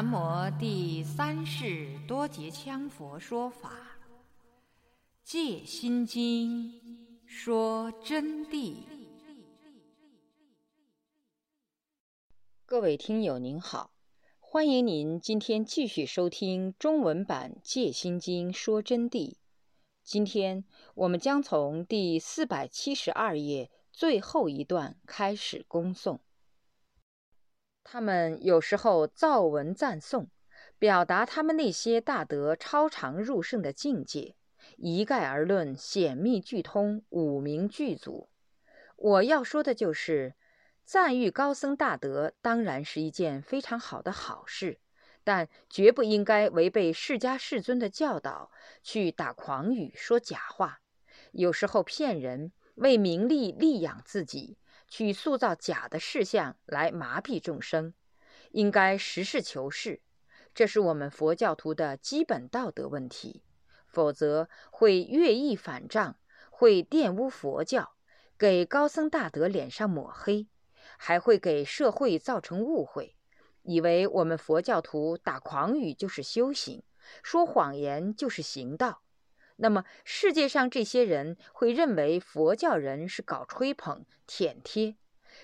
南无第三世多杰羌佛说法，《戒心经》说真谛。各位听友您好，欢迎您今天继续收听中文版《戒心经》说真谛。今天我们将从第四百七十二页最后一段开始恭诵。他们有时候造文赞颂，表达他们那些大德超常入圣的境界，一概而论，显密俱通，五明具足。我要说的就是，赞誉高僧大德当然是一件非常好的好事，但绝不应该违背释迦世尊的教导，去打诳语、说假话，有时候骗人，为名利利养自己。去塑造假的事项来麻痹众生，应该实事求是，这是我们佛教徒的基本道德问题。否则会越意反账，会玷污佛教，给高僧大德脸上抹黑，还会给社会造成误会，以为我们佛教徒打诳语就是修行，说谎言就是行道。那么，世界上这些人会认为佛教人是搞吹捧、舔贴，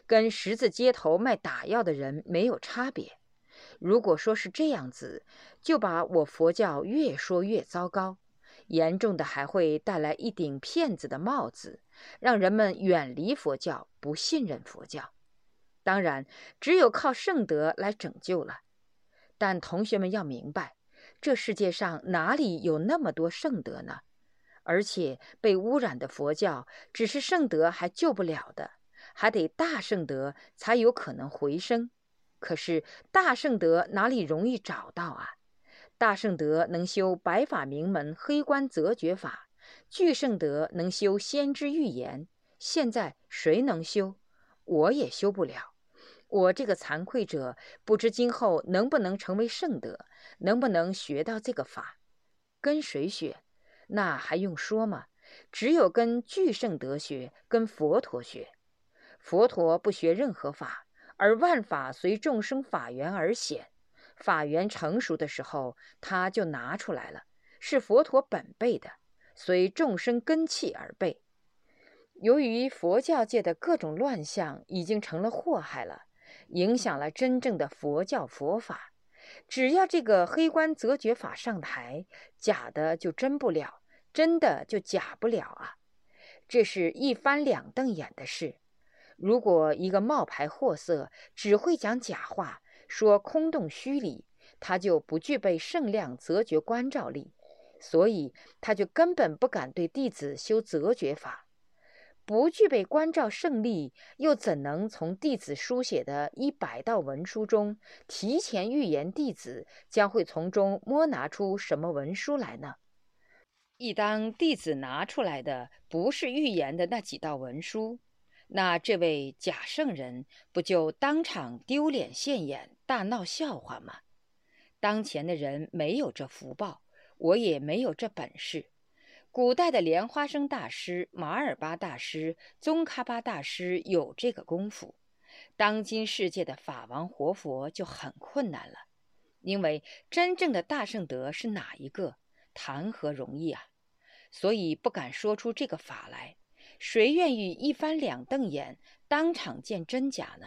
跟十字街头卖打药的人没有差别。如果说是这样子，就把我佛教越说越糟糕，严重的还会带来一顶骗子的帽子，让人们远离佛教，不信任佛教。当然，只有靠圣德来拯救了。但同学们要明白。这世界上哪里有那么多圣德呢？而且被污染的佛教，只是圣德还救不了的，还得大圣德才有可能回升。可是大圣德哪里容易找到啊？大圣德能修白法明门黑观则觉法，巨圣德能修先知预言。现在谁能修？我也修不了。我这个惭愧者，不知今后能不能成为圣德，能不能学到这个法？跟谁学？那还用说吗？只有跟巨圣德学，跟佛陀学。佛陀不学任何法，而万法随众生法缘而显。法缘成熟的时候，他就拿出来了，是佛陀本备的，随众生根器而备。由于佛教界的各种乱象已经成了祸害了。影响了真正的佛教佛法。只要这个黑观则觉法上台，假的就真不了，真的就假不了啊！这是一翻两瞪眼的事。如果一个冒牌货色只会讲假话，说空洞虚理，他就不具备圣量则觉观照力，所以他就根本不敢对弟子修则觉法。不具备关照胜利，又怎能从弟子书写的一百道文书中提前预言弟子将会从中摸拿出什么文书来呢？一当弟子拿出来的不是预言的那几道文书，那这位假圣人不就当场丢脸现眼、大闹笑话吗？当前的人没有这福报，我也没有这本事。古代的莲花生大师、马尔巴大师、宗喀巴大师有这个功夫，当今世界的法王活佛就很困难了，因为真正的大圣德是哪一个，谈何容易啊！所以不敢说出这个法来，谁愿意一翻两瞪眼，当场见真假呢？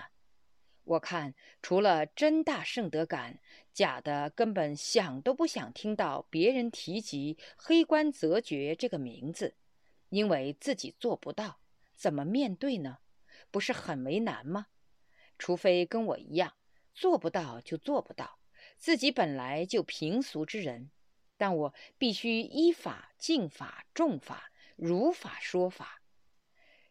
我看，除了真大圣德感，假的根本想都不想听到别人提及“黑观则觉”这个名字，因为自己做不到，怎么面对呢？不是很为难吗？除非跟我一样，做不到就做不到，自己本来就平俗之人，但我必须依法、敬法、重法、如法说法。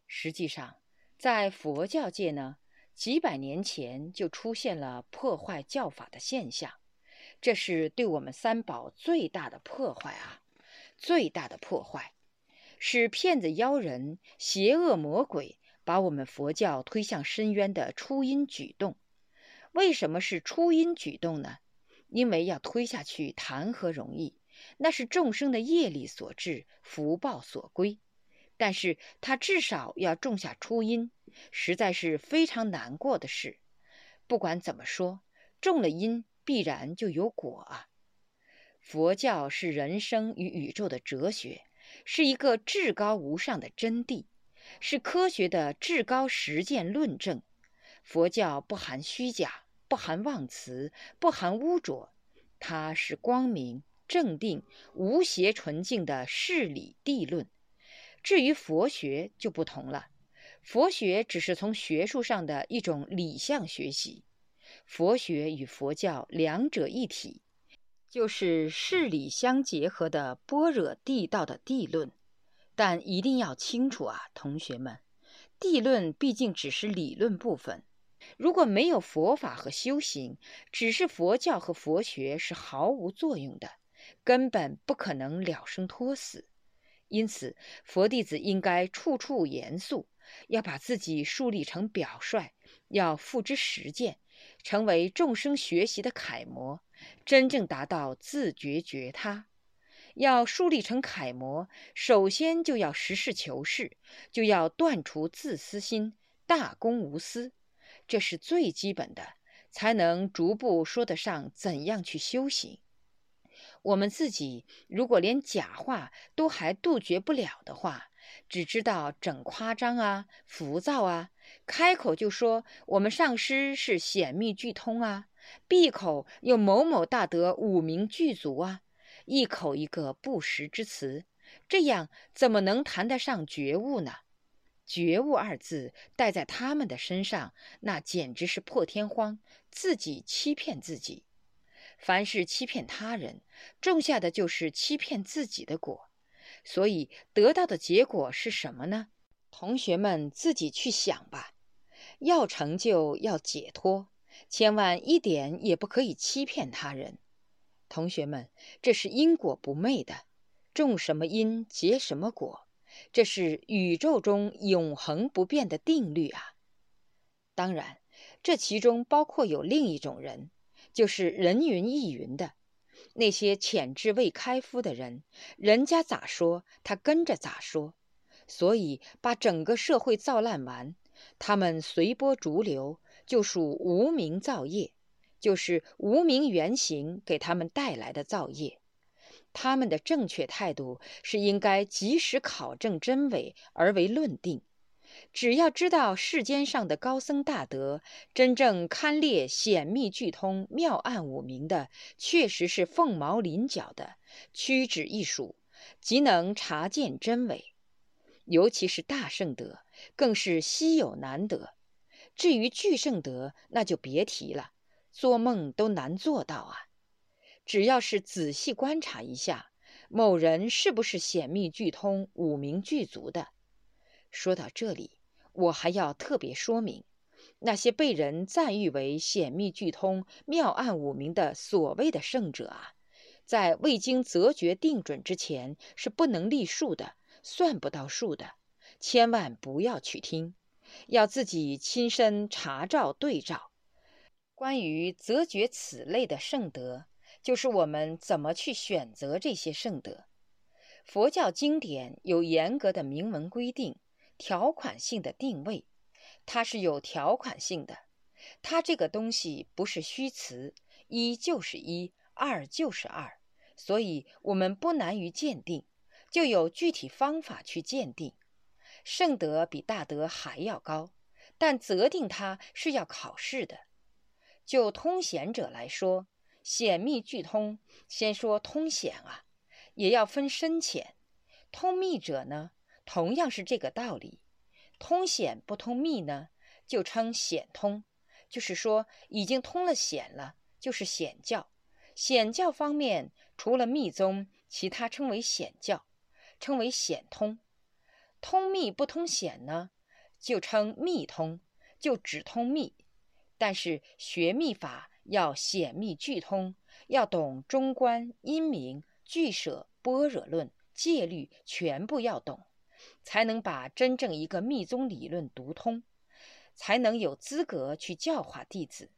实际上，在佛教界呢。几百年前就出现了破坏教法的现象，这是对我们三宝最大的破坏啊！最大的破坏，是骗子妖人、邪恶魔鬼把我们佛教推向深渊的初因举动。为什么是初因举动呢？因为要推下去谈何容易？那是众生的业力所致，福报所归。但是他至少要种下初因，实在是非常难过的事。不管怎么说，种了因必然就有果啊。佛教是人生与宇宙的哲学，是一个至高无上的真谛，是科学的至高实践论证。佛教不含虚假，不含妄词，不含污浊，它是光明正定、无邪纯净的事理地论。至于佛学就不同了，佛学只是从学术上的一种理象学习，佛学与佛教两者一体。就是事理相结合的般若地道的地论，但一定要清楚啊，同学们，地论毕竟只是理论部分。如果没有佛法和修行，只是佛教和佛学是毫无作用的，根本不可能了生脱死。因此，佛弟子应该处处严肃，要把自己树立成表率，要付之实践，成为众生学习的楷模。真正达到自觉觉他，要树立成楷模，首先就要实事求是，就要断除自私心，大公无私，这是最基本的，才能逐步说得上怎样去修行。我们自己如果连假话都还杜绝不了的话，只知道整夸张啊、浮躁啊，开口就说我们上师是显密具通啊。闭口又某某大德五名具足啊，一口一个不实之词，这样怎么能谈得上觉悟呢？觉悟二字带在他们的身上，那简直是破天荒，自己欺骗自己。凡是欺骗他人，种下的就是欺骗自己的果，所以得到的结果是什么呢？同学们自己去想吧。要成就，要解脱。千万一点也不可以欺骗他人，同学们，这是因果不昧的，种什么因结什么果，这是宇宙中永恒不变的定律啊。当然，这其中包括有另一种人，就是人云亦云的那些潜质未开敷的人，人家咋说，他跟着咋说，所以把整个社会造烂完，他们随波逐流。就属无名造业，就是无名原型给他们带来的造业。他们的正确态度是应该及时考证真伪而为论定。只要知道世间上的高僧大德，真正堪列显密具通妙案五明的，确实是凤毛麟角的，屈指一数，即能察见真伪。尤其是大圣德，更是稀有难得。至于巨圣德，那就别提了，做梦都难做到啊！只要是仔细观察一下，某人是不是显密具通、五明具足的？说到这里，我还要特别说明，那些被人赞誉为显密具通、妙案五明的所谓的圣者啊，在未经择决定准之前，是不能立数的，算不到数的，千万不要去听。要自己亲身查照对照。关于择觉此类的圣德，就是我们怎么去选择这些圣德。佛教经典有严格的明文规定，条款性的定位，它是有条款性的。它这个东西不是虚词，一就是一，二就是二，所以我们不难于鉴定，就有具体方法去鉴定。圣德比大德还要高，但择定它是要考试的。就通显者来说，显密俱通，先说通显啊，也要分深浅。通密者呢，同样是这个道理。通显不通密呢，就称显通，就是说已经通了显了，就是显教。显教方面，除了密宗，其他称为显教，称为显通。通密不通显呢，就称密通，就只通密。但是学密法要显密俱通，要懂中观、因明、俱舍、般若论、戒律，全部要懂，才能把真正一个密宗理论读通，才能有资格去教化弟子。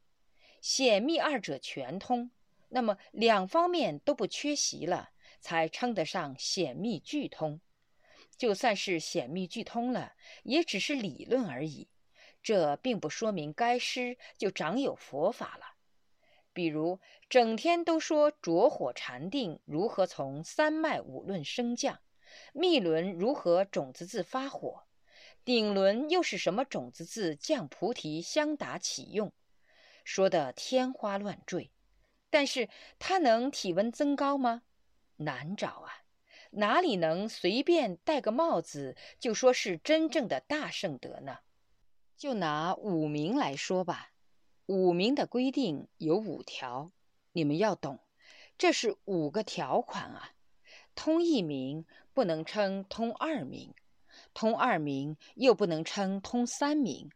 显密二者全通，那么两方面都不缺席了，才称得上显密俱通。就算是显密俱通了，也只是理论而已。这并不说明该师就掌有佛法了。比如整天都说着火禅定如何从三脉五论升降，密轮如何种子字发火，顶轮又是什么种子字降菩提相达起用，说的天花乱坠。但是他能体温增高吗？难找啊！哪里能随便戴个帽子就说是真正的大圣德呢？就拿五名来说吧。五名的规定有五条，你们要懂，这是五个条款啊。通一名不能称通二名，通二名又不能称通三名，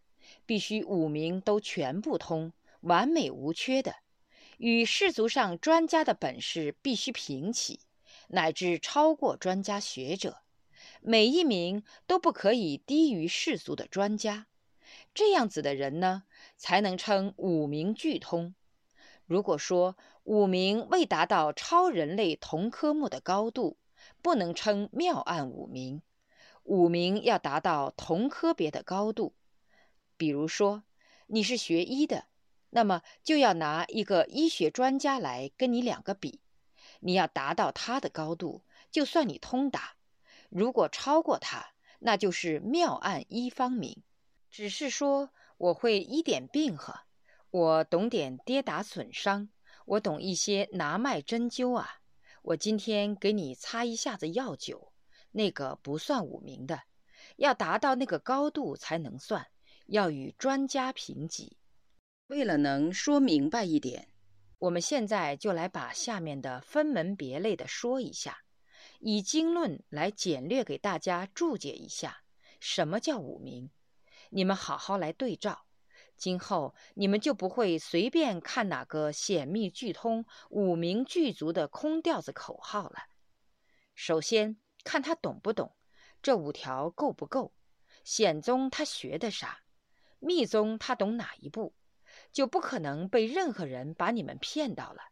必须五名都全部通，完美无缺的，与世俗上专家的本事必须平齐，乃至超过专家学者，每一名都不可以低于世俗的专家。这样子的人呢？才能称五名俱通。如果说五名未达到超人类同科目的高度，不能称妙案五名。五名要达到同科别的高度。比如说，你是学医的，那么就要拿一个医学专家来跟你两个比。你要达到他的高度，就算你通达；如果超过他，那就是妙案一方名。只是说。我会医点病呵，我懂点跌打损伤，我懂一些拿脉针灸啊。我今天给你擦一下子药酒，那个不算五名的，要达到那个高度才能算，要与专家评级。为了能说明白一点，我们现在就来把下面的分门别类的说一下，以经论来简略给大家注解一下，什么叫五名。你们好好来对照，今后你们就不会随便看哪个显密俱通、五名具足的空调子口号了。首先看他懂不懂，这五条够不够？显宗他学的啥？密宗他懂哪一步？就不可能被任何人把你们骗到了。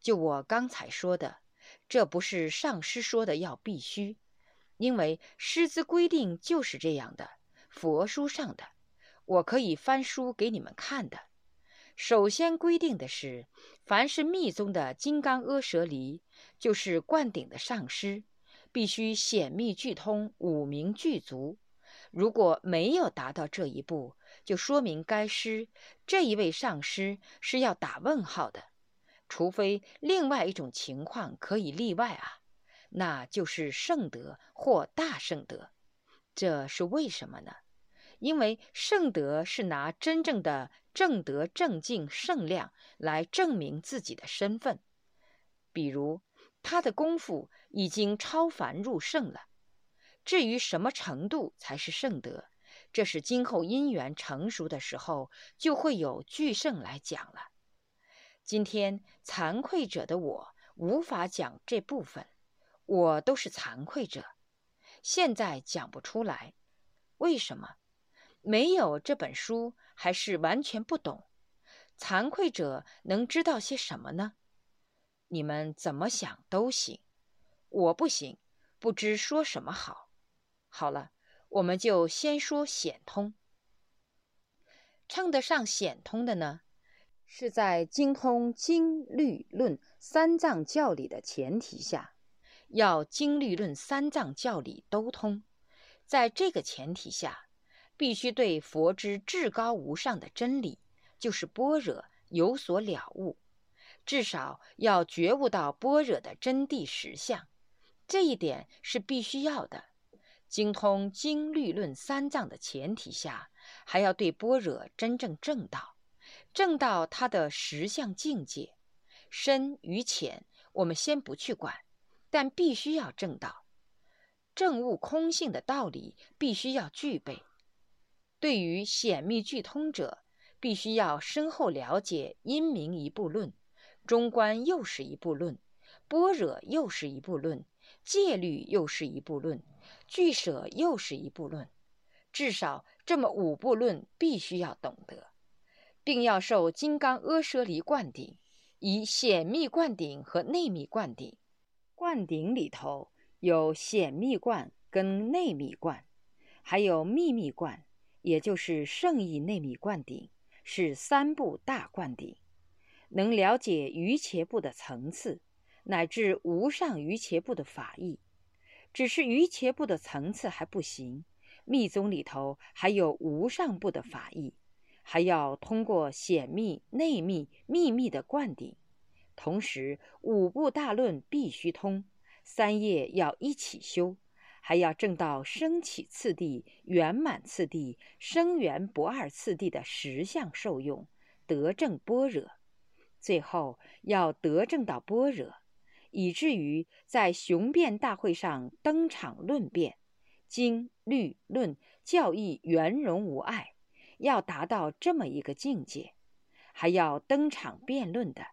就我刚才说的，这不是上师说的要必须，因为师资规定就是这样的。佛书上的，我可以翻书给你们看的。首先规定的是，凡是密宗的金刚阿舍离，就是灌顶的上师，必须显密俱通，五名具足。如果没有达到这一步，就说明该师这一位上师是要打问号的。除非另外一种情况可以例外啊，那就是圣德或大圣德。这是为什么呢？因为圣德是拿真正的正德、正境、圣量来证明自己的身份。比如，他的功夫已经超凡入圣了。至于什么程度才是圣德，这是今后因缘成熟的时候就会有巨圣来讲了。今天惭愧者的我无法讲这部分，我都是惭愧者。现在讲不出来，为什么？没有这本书，还是完全不懂。惭愧者能知道些什么呢？你们怎么想都行，我不行，不知说什么好。好了，我们就先说显通。称得上显通的呢，是在精通经律论三藏教理的前提下。要经律论三藏教理都通，在这个前提下，必须对佛之至高无上的真理，就是般若有所了悟，至少要觉悟到般若的真谛实相，这一点是必须要的。精通经律论三藏的前提下，还要对般若真正正道，正到它的实相境界，深与浅，我们先不去管。但必须要正道，正悟空性的道理必须要具备。对于显密具通者，必须要深厚了解因明一部论，中观又是一部论，般若又是一部论，戒律又是一部论，俱舍又是一部论。至少这么五部论必须要懂得，并要受金刚阿舍离灌顶，以显密灌顶和内密灌顶。灌顶里头有显密灌跟内密灌，还有秘密灌，也就是圣意内密灌顶，是三部大灌顶。能了解瑜伽部的层次，乃至无上瑜伽部的法义。只是瑜伽部的层次还不行，密宗里头还有无上部的法义，还要通过显密、内密、秘密的灌顶。同时，五部大论必须通，三业要一起修，还要证到升起次第、圆满次第、生缘不二次第的实相受用，得证般若。最后要得证到般若。以至于在雄辩大会上登场论辩，经律论教义圆融无碍，要达到这么一个境界，还要登场辩论的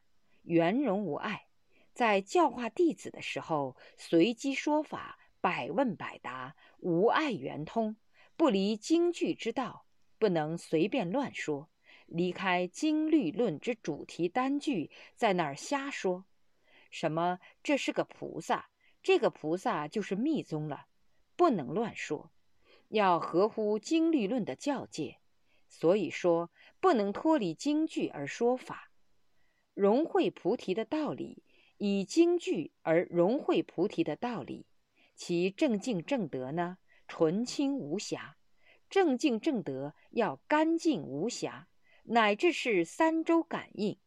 圆融无碍，在教化弟子的时候随机说法，百问百答，无碍圆通，不离经句之道，不能随便乱说，离开经律论之主题单句，在那儿瞎说。什么？这是个菩萨，这个菩萨就是密宗了，不能乱说，要合乎经律论的教戒。所以说，不能脱离经句而说法，融会菩提的道理，以经句而融会菩提的道理，其正净正德呢，纯清无瑕。正净正德要干净无瑕，乃至是三周感应，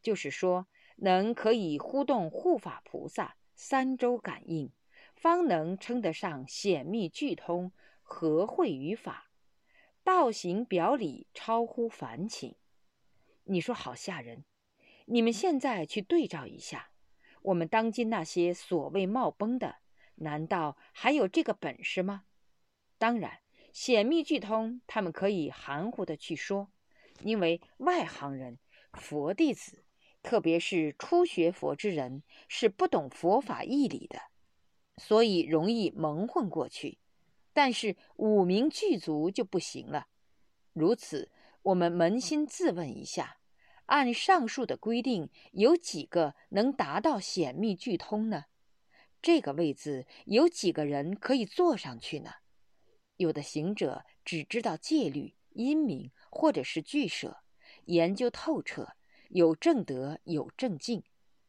就是说。能可以呼动护法菩萨三周感应，方能称得上显密具通，合会于法，道行表里超乎凡情。你说好吓人！你们现在去对照一下，我们当今那些所谓冒崩的，难道还有这个本事吗？当然，显密具通，他们可以含糊的去说，因为外行人、佛弟子。特别是初学佛之人是不懂佛法义理的，所以容易蒙混过去。但是五明具足就不行了。如此，我们扪心自问一下：按上述的规定，有几个能达到显密具通呢？这个位子有几个人可以坐上去呢？有的行者只知道戒律、音明或者是句舍，研究透彻。有正德，有正境，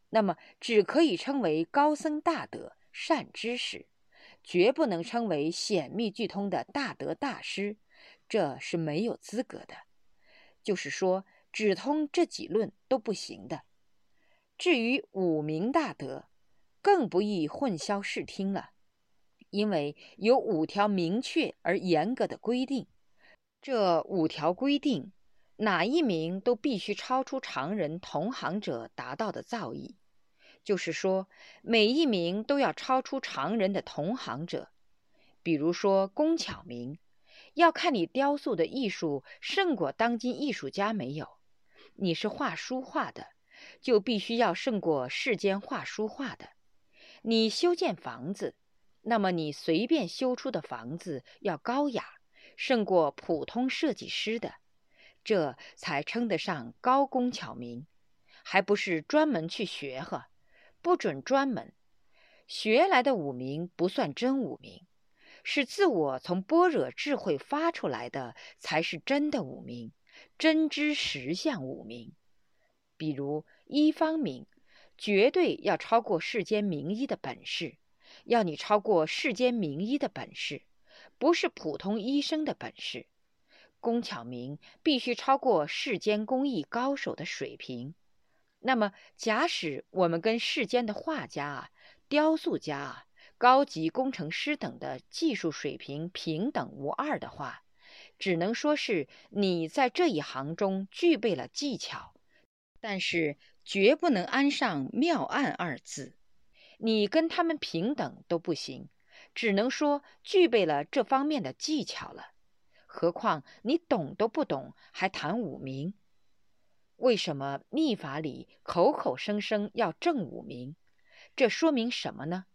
那么只可以称为高僧大德、善知识，绝不能称为显密具通的大德大师，这是没有资格的。就是说，只通这几论都不行的。至于五明大德，更不易混淆视听了，因为有五条明确而严格的规定，这五条规定。哪一名都必须超出常人同行者达到的造诣，就是说，每一名都要超出常人的同行者。比如说工巧明，要看你雕塑的艺术胜过当今艺术家没有。你是画书画的，就必须要胜过世间画书画的。你修建房子，那么你随便修出的房子要高雅，胜过普通设计师的。这才称得上高工巧明，还不是专门去学呵？不准专门学来的五明不算真五明，是自我从般若智慧发出来的，才是真的五明，真知实相五明。比如一方明，绝对要超过世间名医的本事，要你超过世间名医的本事，不是普通医生的本事。工巧明必须超过世间工艺高手的水平。那么，假使我们跟世间的画家啊、雕塑家啊、高级工程师等的技术水平平等无二的话，只能说是你在这一行中具备了技巧，但是绝不能安上妙案二字。你跟他们平等都不行，只能说具备了这方面的技巧了。何况你懂都不懂，还谈五明？为什么秘法里口口声声要正五明？这说明什么呢？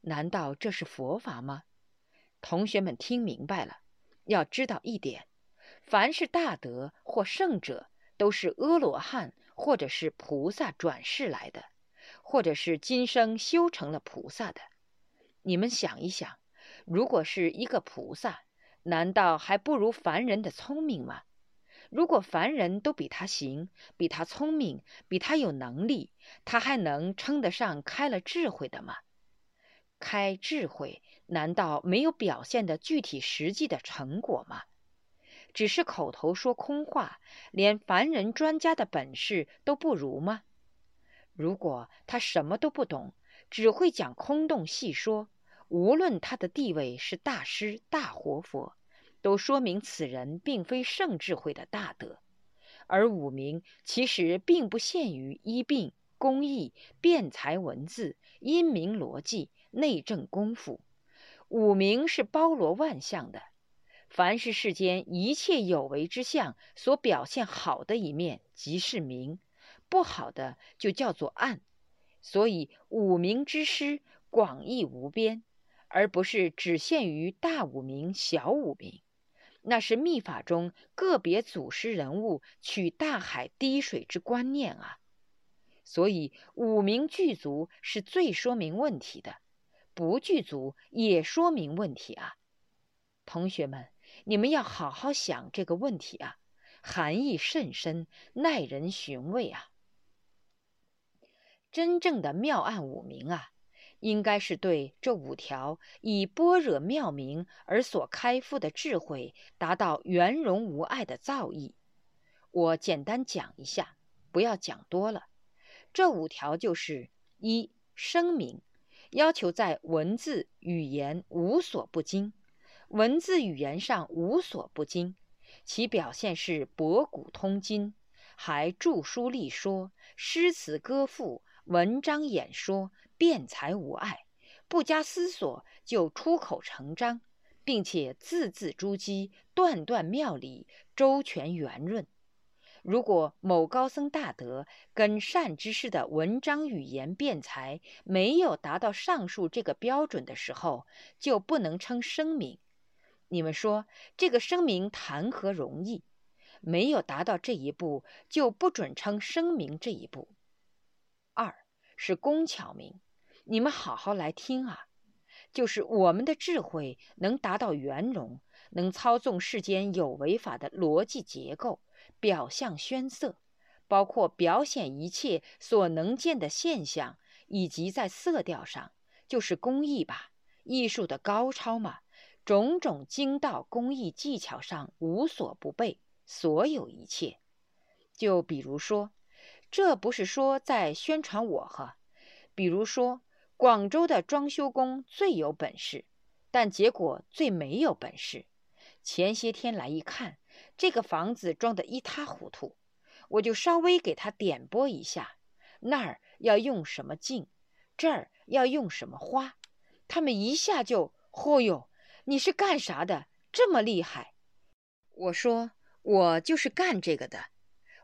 难道这是佛法吗？同学们听明白了，要知道一点：凡是大德或圣者，都是阿罗汉或者是菩萨转世来的，或者是今生修成了菩萨的。你们想一想，如果是一个菩萨。难道还不如凡人的聪明吗？如果凡人都比他行，比他聪明，比他有能力，他还能称得上开了智慧的吗？开智慧，难道没有表现的具体实际的成果吗？只是口头说空话，连凡人专家的本事都不如吗？如果他什么都不懂，只会讲空洞细说，无论他的地位是大师、大活佛。都说明此人并非圣智慧的大德，而五明其实并不限于医病、工艺、辩才、文字、音明、逻辑、内政功夫。五明是包罗万象的，凡是世间一切有为之相所表现好的一面，即是明；不好的就叫做暗。所以五明之师广义无边，而不是只限于大五明、小五明。那是秘法中个别祖师人物取大海滴水之观念啊，所以五明具足是最说明问题的，不具足也说明问题啊。同学们，你们要好好想这个问题啊，含义甚深，耐人寻味啊。真正的妙案五明啊。应该是对这五条以般若妙明而所开敷的智慧达到圆融无碍的造诣。我简单讲一下，不要讲多了。这五条就是一声明，要求在文字语言无所不精，文字语言上无所不精，其表现是博古通今，还著书立说、诗词歌赋、文章演说。辩才无碍，不加思索就出口成章，并且字字珠玑，段段妙理，周全圆润。如果某高僧大德跟善知识的文章语言辩才没有达到上述这个标准的时候，就不能称声明。你们说这个声明谈何容易？没有达到这一步，就不准称声明这一步。二是工巧明。你们好好来听啊，就是我们的智慧能达到圆融，能操纵世间有为法的逻辑结构、表象宣色，包括表现一切所能见的现象，以及在色调上，就是工艺吧，艺术的高超嘛，种种精道工艺技巧上无所不备，所有一切。就比如说，这不是说在宣传我哈，比如说。广州的装修工最有本事，但结果最没有本事。前些天来一看，这个房子装得一塌糊涂，我就稍微给他点拨一下，那儿要用什么镜，这儿要用什么花，他们一下就“嚯哟，你是干啥的？这么厉害？”我说：“我就是干这个的。”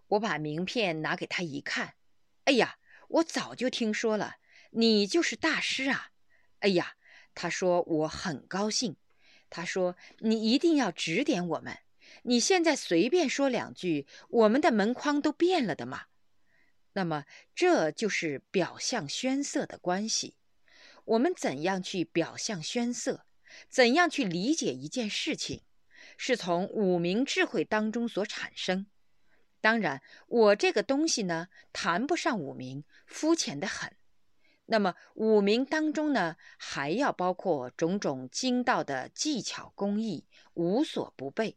我把名片拿给他一看，哎呀，我早就听说了。你就是大师啊！哎呀，他说我很高兴。他说你一定要指点我们。你现在随便说两句，我们的门框都变了的嘛。那么这就是表象宣色的关系。我们怎样去表象宣色？怎样去理解一件事情？是从五明智慧当中所产生。当然，我这个东西呢，谈不上五明，肤浅的很。那么五明当中呢，还要包括种种精道的技巧工艺，无所不备，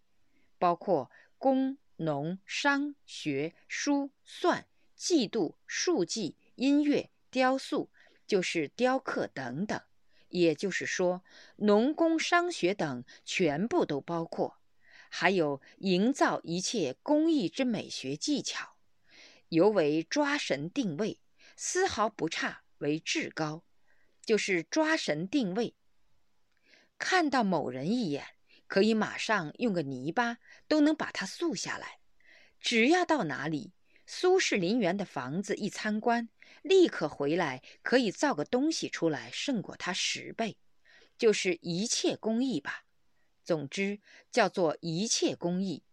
包括工、农、商、学、书、算、计度、数计、音乐、雕塑，就是雕刻等等。也就是说，农工商学等全部都包括，还有营造一切工艺之美学技巧，尤为抓神定位，丝毫不差。为至高，就是抓神定位。看到某人一眼，可以马上用个泥巴都能把他塑下来。只要到哪里，苏轼林园的房子一参观，立刻回来可以造个东西出来，胜过他十倍。就是一切工艺吧。总之叫做一切工艺。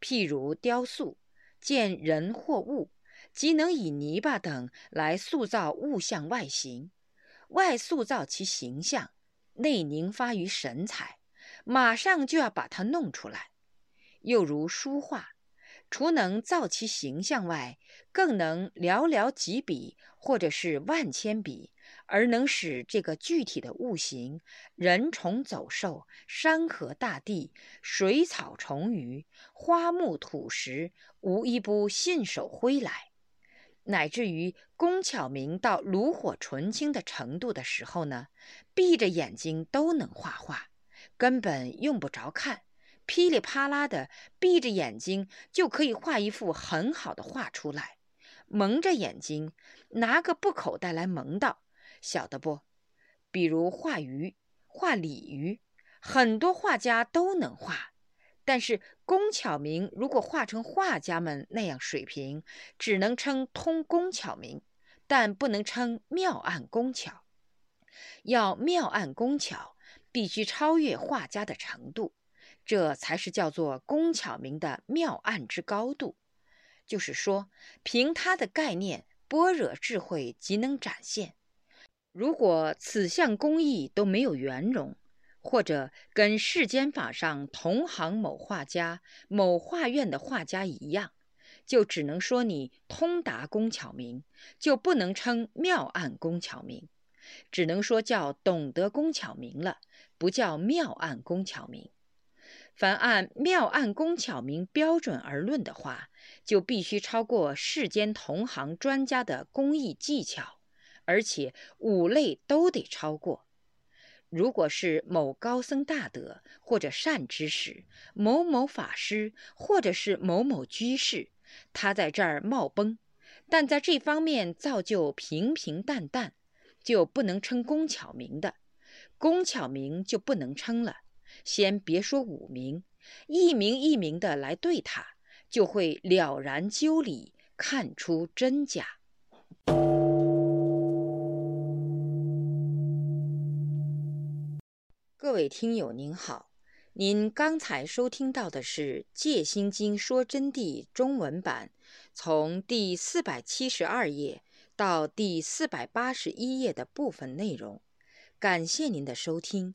譬如雕塑，见人或物。即能以泥巴等来塑造物象外形，外塑造其形象，内凝发于神采，马上就要把它弄出来。又如书画，除能造其形象外，更能寥寥几笔或者是万千笔，而能使这个具体的物形、人虫走兽、山河大地、水草虫鱼、花木土石，无一不信手挥来。乃至于工巧明到炉火纯青的程度的时候呢，闭着眼睛都能画画，根本用不着看。噼里啪啦的，闭着眼睛就可以画一幅很好的画出来。蒙着眼睛，拿个布口袋来蒙到，晓得不？比如画鱼、画鲤鱼，很多画家都能画。但是工巧明如果画成画家们那样水平，只能称通工巧明，但不能称妙案工巧。要妙案工巧，必须超越画家的程度。这才是叫做工巧明的妙案之高度，就是说，凭他的概念，般若智慧即能展现。如果此项工艺都没有圆融，或者跟世间法上同行某画家、某画院的画家一样，就只能说你通达工巧明，就不能称妙案工巧明，只能说叫懂得工巧明了，不叫妙案工巧明。凡按妙案工巧名标准而论的话，就必须超过世间同行专家的工艺技巧，而且五类都得超过。如果是某高僧大德或者善知识、某某法师或者是某某居士，他在这儿冒崩，但在这方面造就平平淡淡，就不能称工巧名的，工巧名就不能称了。先别说五名，一名一名的来对他，就会了然究理，看出真假。各位听友您好，您刚才收听到的是《戒心经说真谛》中文版，从第四百七十二页到第四百八十一页的部分内容。感谢您的收听。